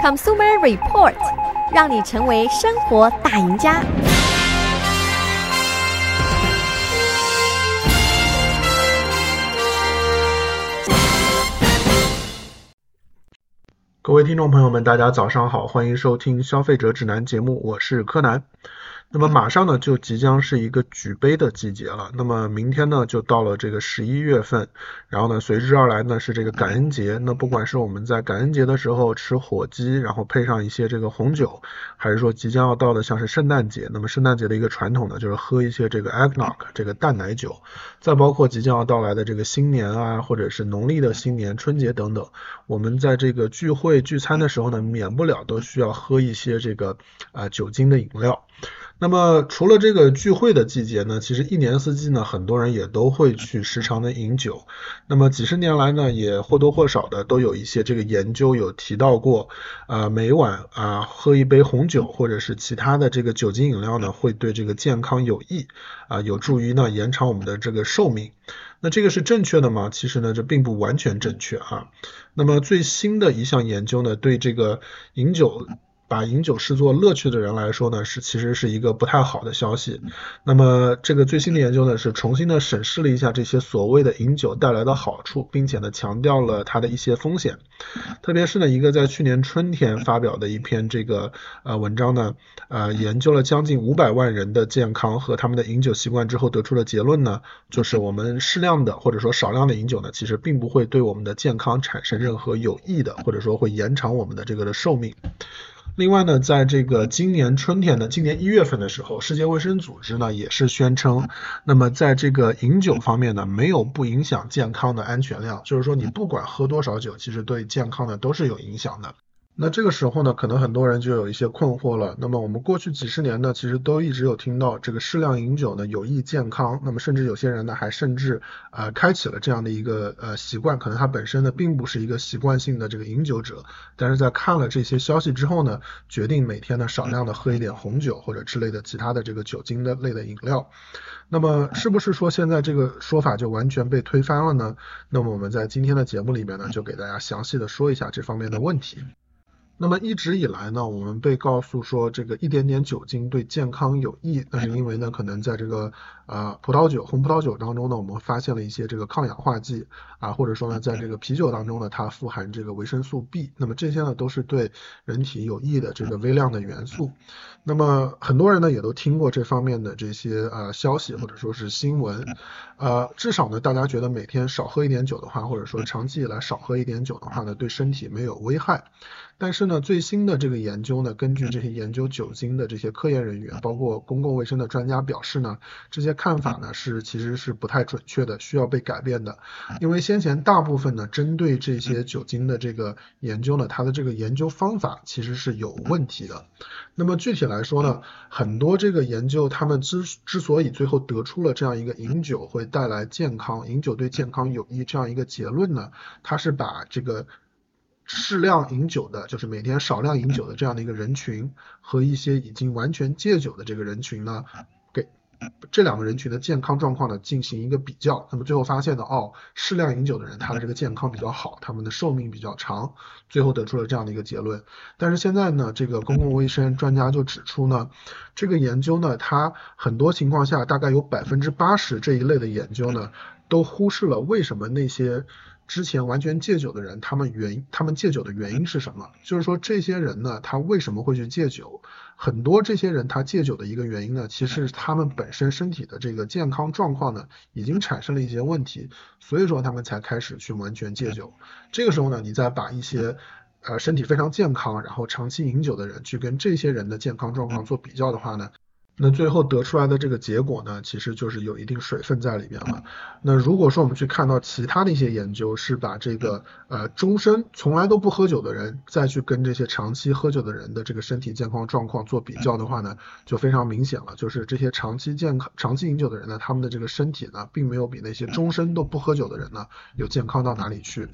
Consumer Report，让你成为生活大赢家。各位听众朋友们，大家早上好，欢迎收听消费者指南节目，我是柯南。那么马上呢，就即将是一个举杯的季节了。那么明天呢，就到了这个十一月份，然后呢，随之而来呢是这个感恩节。那不管是我们在感恩节的时候吃火鸡，然后配上一些这个红酒，还是说即将要到的像是圣诞节，那么圣诞节的一个传统呢，就是喝一些这个 eggnog 这个淡奶酒。再包括即将要到来的这个新年啊，或者是农历的新年、春节等等，我们在这个聚会聚餐的时候呢，免不了都需要喝一些这个啊、呃、酒精的饮料。那么除了这个聚会的季节呢，其实一年四季呢，很多人也都会去时常的饮酒。那么几十年来呢，也或多或少的都有一些这个研究有提到过，啊，每晚啊喝一杯红酒或者是其他的这个酒精饮料呢，会对这个健康有益，啊，有助于呢延长我们的这个寿命。那这个是正确的吗？其实呢，这并不完全正确啊。那么最新的一项研究呢，对这个饮酒。把饮酒视作乐趣的人来说呢，是其实是一个不太好的消息。那么这个最新的研究呢，是重新的审视了一下这些所谓的饮酒带来的好处，并且呢强调了它的一些风险。特别是呢一个在去年春天发表的一篇这个呃文章呢，呃研究了将近五百万人的健康和他们的饮酒习惯之后得出的结论呢，就是我们适量的或者说少量的饮酒呢，其实并不会对我们的健康产生任何有益的，或者说会延长我们的这个的寿命。另外呢，在这个今年春天的今年一月份的时候，世界卫生组织呢也是宣称，那么在这个饮酒方面呢，没有不影响健康的安全量，就是说你不管喝多少酒，其实对健康呢都是有影响的。那这个时候呢，可能很多人就有一些困惑了。那么我们过去几十年呢，其实都一直有听到这个适量饮酒呢有益健康。那么甚至有些人呢，还甚至呃开启了这样的一个呃习惯。可能他本身呢并不是一个习惯性的这个饮酒者，但是在看了这些消息之后呢，决定每天呢少量的喝一点红酒或者之类的其他的这个酒精的类的饮料。那么是不是说现在这个说法就完全被推翻了呢？那么我们在今天的节目里面呢，就给大家详细的说一下这方面的问题。那么一直以来呢，我们被告诉说这个一点点酒精对健康有益，那是因为呢，可能在这个呃葡萄酒、红葡萄酒当中呢，我们发现了一些这个抗氧化剂啊，或者说呢，在这个啤酒当中呢，它富含这个维生素 B，那么这些呢都是对人体有益的这个微量的元素。那么很多人呢也都听过这方面的这些呃消息或者说是新闻，呃至少呢大家觉得每天少喝一点酒的话，或者说长期以来少喝一点酒的话呢，对身体没有危害。但是呢，最新的这个研究呢，根据这些研究酒精的这些科研人员，包括公共卫生的专家表示呢，这些看法呢是其实是不太准确的，需要被改变的。因为先前大部分呢针对这些酒精的这个研究呢，它的这个研究方法其实是有问题的。那么具体来说呢，很多这个研究他们之之所以最后得出了这样一个饮酒会带来健康，饮酒对健康有益这样一个结论呢，它是把这个。适量饮酒的，就是每天少量饮酒的这样的一个人群，和一些已经完全戒酒的这个人群呢，给这两个人群的健康状况呢进行一个比较，那么最后发现呢，哦，适量饮酒的人他的这个健康比较好，他们的寿命比较长，最后得出了这样的一个结论。但是现在呢，这个公共卫生专家就指出呢，这个研究呢，它很多情况下大概有百分之八十这一类的研究呢，都忽视了为什么那些。之前完全戒酒的人，他们原他们戒酒的原因是什么？就是说这些人呢，他为什么会去戒酒？很多这些人他戒酒的一个原因呢，其实是他们本身身体的这个健康状况呢，已经产生了一些问题，所以说他们才开始去完全戒酒。这个时候呢，你再把一些呃身体非常健康，然后长期饮酒的人去跟这些人的健康状况做比较的话呢，那最后得出来的这个结果呢，其实就是有一定水分在里边了。那如果说我们去看到其他的一些研究，是把这个呃终身从来都不喝酒的人，再去跟这些长期喝酒的人的这个身体健康状况做比较的话呢，就非常明显了，就是这些长期健康、长期饮酒的人呢，他们的这个身体呢，并没有比那些终身都不喝酒的人呢，有健康到哪里去。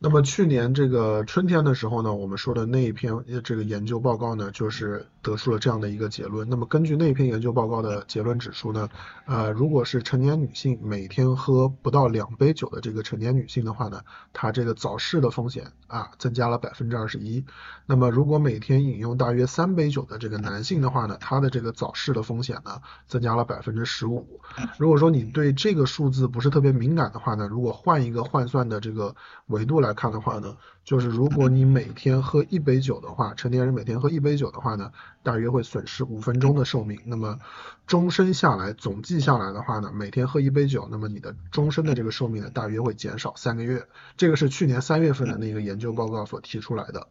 那么去年这个春天的时候呢，我们说的那一篇这个研究报告呢，就是得出了这样的一个结论。那么根据那篇研究报告的结论指出呢，呃，如果是成年女性每天喝不到两杯酒的这个成年女性的话呢，她这个早逝的风险啊增加了百分之二十一。那么如果每天饮用大约三杯酒的这个男性的话呢，他的这个早逝的风险呢增加了百分之十五。如果说你对这个数字不是特别敏感的话呢，如果换一个换算的这个维度来。来看的话呢，就是如果你每天喝一杯酒的话，成年人每天喝一杯酒的话呢，大约会损失五分钟的寿命。那么终身下来，总计下来的话呢，每天喝一杯酒，那么你的终身的这个寿命呢，大约会减少三个月。这个是去年三月份的那个研究报告所提出来的。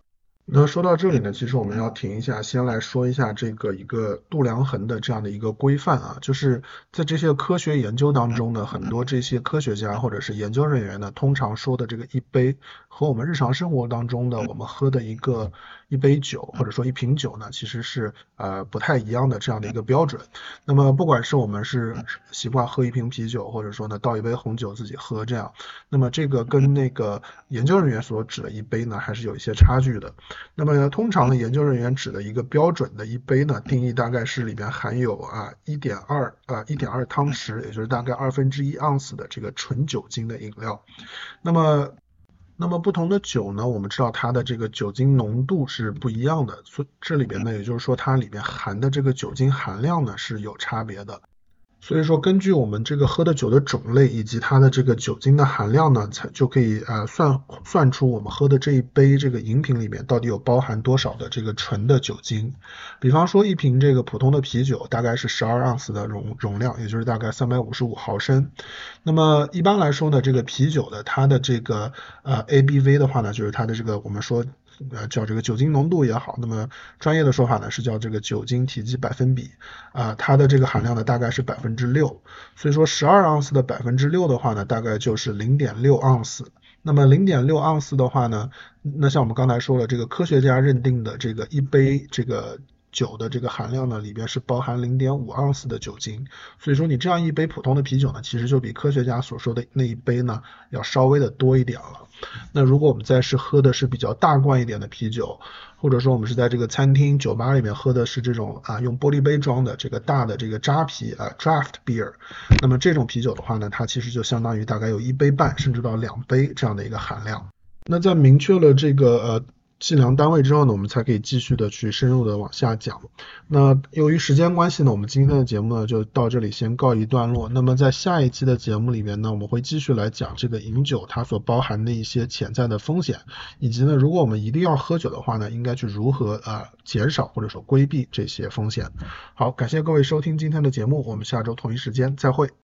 那说到这里呢，其实我们要停一下，先来说一下这个一个度量衡的这样的一个规范啊，就是在这些科学研究当中呢，很多这些科学家或者是研究人员呢，通常说的这个一杯和我们日常生活当中的我们喝的一个一杯酒或者说一瓶酒呢，其实是呃不太一样的这样的一个标准。那么不管是我们是习惯喝一瓶啤酒，或者说呢倒一杯红酒自己喝这样，那么这个跟那个研究人员所指的一杯呢，还是有一些差距的。那么，通常呢，研究人员指的一个标准的一杯呢，定义大概是里边含有啊一点二啊一点二汤匙，也就是大概二分之一盎司的这个纯酒精的饮料。那么，那么不同的酒呢，我们知道它的这个酒精浓度是不一样的，所以这里边呢，也就是说它里边含的这个酒精含量呢是有差别的。所以说，根据我们这个喝的酒的种类以及它的这个酒精的含量呢，才就可以呃算算出我们喝的这一杯这个饮品里面到底有包含多少的这个纯的酒精。比方说一瓶这个普通的啤酒大概是十二盎司的容容量，也就是大概三百五十五毫升。那么一般来说呢，这个啤酒的它的这个呃 ABV 的话呢，就是它的这个我们说。呃，叫这个酒精浓度也好，那么专业的说法呢是叫这个酒精体积百分比啊，它的这个含量呢大概是百分之六，所以说十二盎司的百分之六的话呢，大概就是零点六盎司。那么零点六盎司的话呢，那像我们刚才说了，这个科学家认定的这个一杯这个酒的这个含量呢，里边是包含零点五盎司的酒精，所以说你这样一杯普通的啤酒呢，其实就比科学家所说的那一杯呢要稍微的多一点了。那如果我们再是喝的是比较大罐一点的啤酒，或者说我们是在这个餐厅、酒吧里面喝的是这种啊用玻璃杯装的这个大的这个扎啤啊 draft beer，那么这种啤酒的话呢，它其实就相当于大概有一杯半甚至到两杯这样的一个含量。那在明确了这个呃。计量单位之后呢，我们才可以继续的去深入的往下讲。那由于时间关系呢，我们今天的节目呢就到这里先告一段落。那么在下一期的节目里面呢，我们会继续来讲这个饮酒它所包含的一些潜在的风险，以及呢，如果我们一定要喝酒的话呢，应该去如何啊、减少或者说规避这些风险。好，感谢各位收听今天的节目，我们下周同一时间再会。